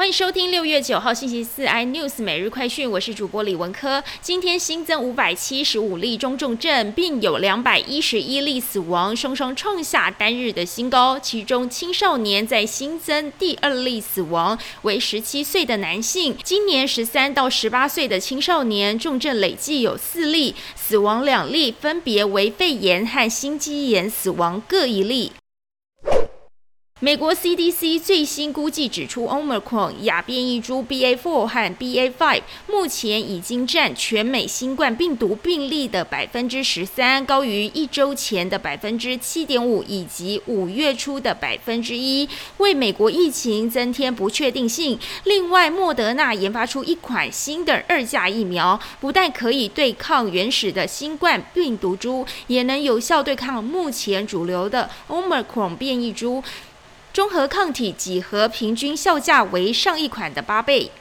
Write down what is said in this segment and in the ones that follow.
欢迎收听六月九号星期四 iNews 每日快讯，我是主播李文科。今天新增五百七十五例中重症，并有两百一十一例死亡，双双创下单日的新高。其中青少年在新增第二例死亡，为十七岁的男性。今年十三到十八岁的青少年重症累计有四例，死亡两例分别为肺炎和心肌炎死亡各一例。美国 CDC 最新估计指出，Omicron 亚变异株 BA.4 和 BA.5 目前已经占全美新冠病毒病例的百分之十三，高于一周前的百分之七点五以及五月初的百分之一，为美国疫情增添不确定性。另外，莫德纳研发出一款新的二价疫苗，不但可以对抗原始的新冠病毒株，也能有效对抗目前主流的 Omicron 变异株。综合抗体几何平均效价为上一款的八倍。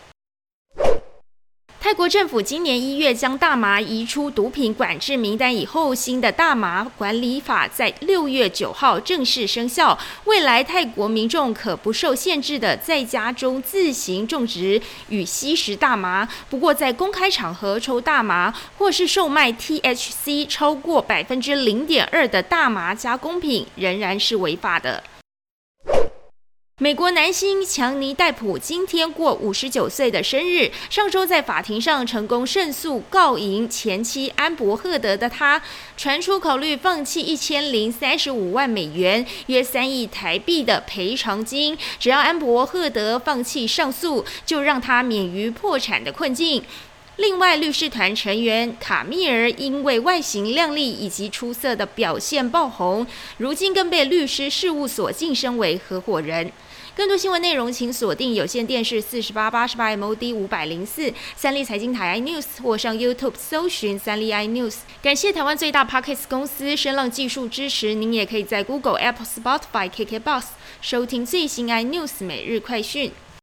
泰国政府今年一月将大麻移出毒品管制名单以后，新的大麻管理法在六月九号正式生效。未来泰国民众可不受限制的在家中自行种植与吸食大麻，不过在公开场合抽大麻或是售卖 THC 超过百分之零点二的大麻加工品，仍然是违法的。美国男星强尼戴普今天过五十九岁的生日。上周在法庭上成功胜诉告赢前妻安伯赫德的他，传出考虑放弃一千零三十五万美元（约三亿台币）的赔偿金，只要安伯赫德放弃上诉，就让他免于破产的困境。另外，律师团成员卡米尔因为外形靓丽以及出色的表现爆红，如今更被律师事务所晋升为合伙人。更多新闻内容，请锁定有线电视四十八八十八 MOD 五百零四三立财经台 iNews 或上 YouTube 搜寻三立 iNews。感谢台湾最大 Pockets 公司声浪技术支持。您也可以在 Google、Apple、Spotify、KKBox 收听最新 iNews 每日快讯。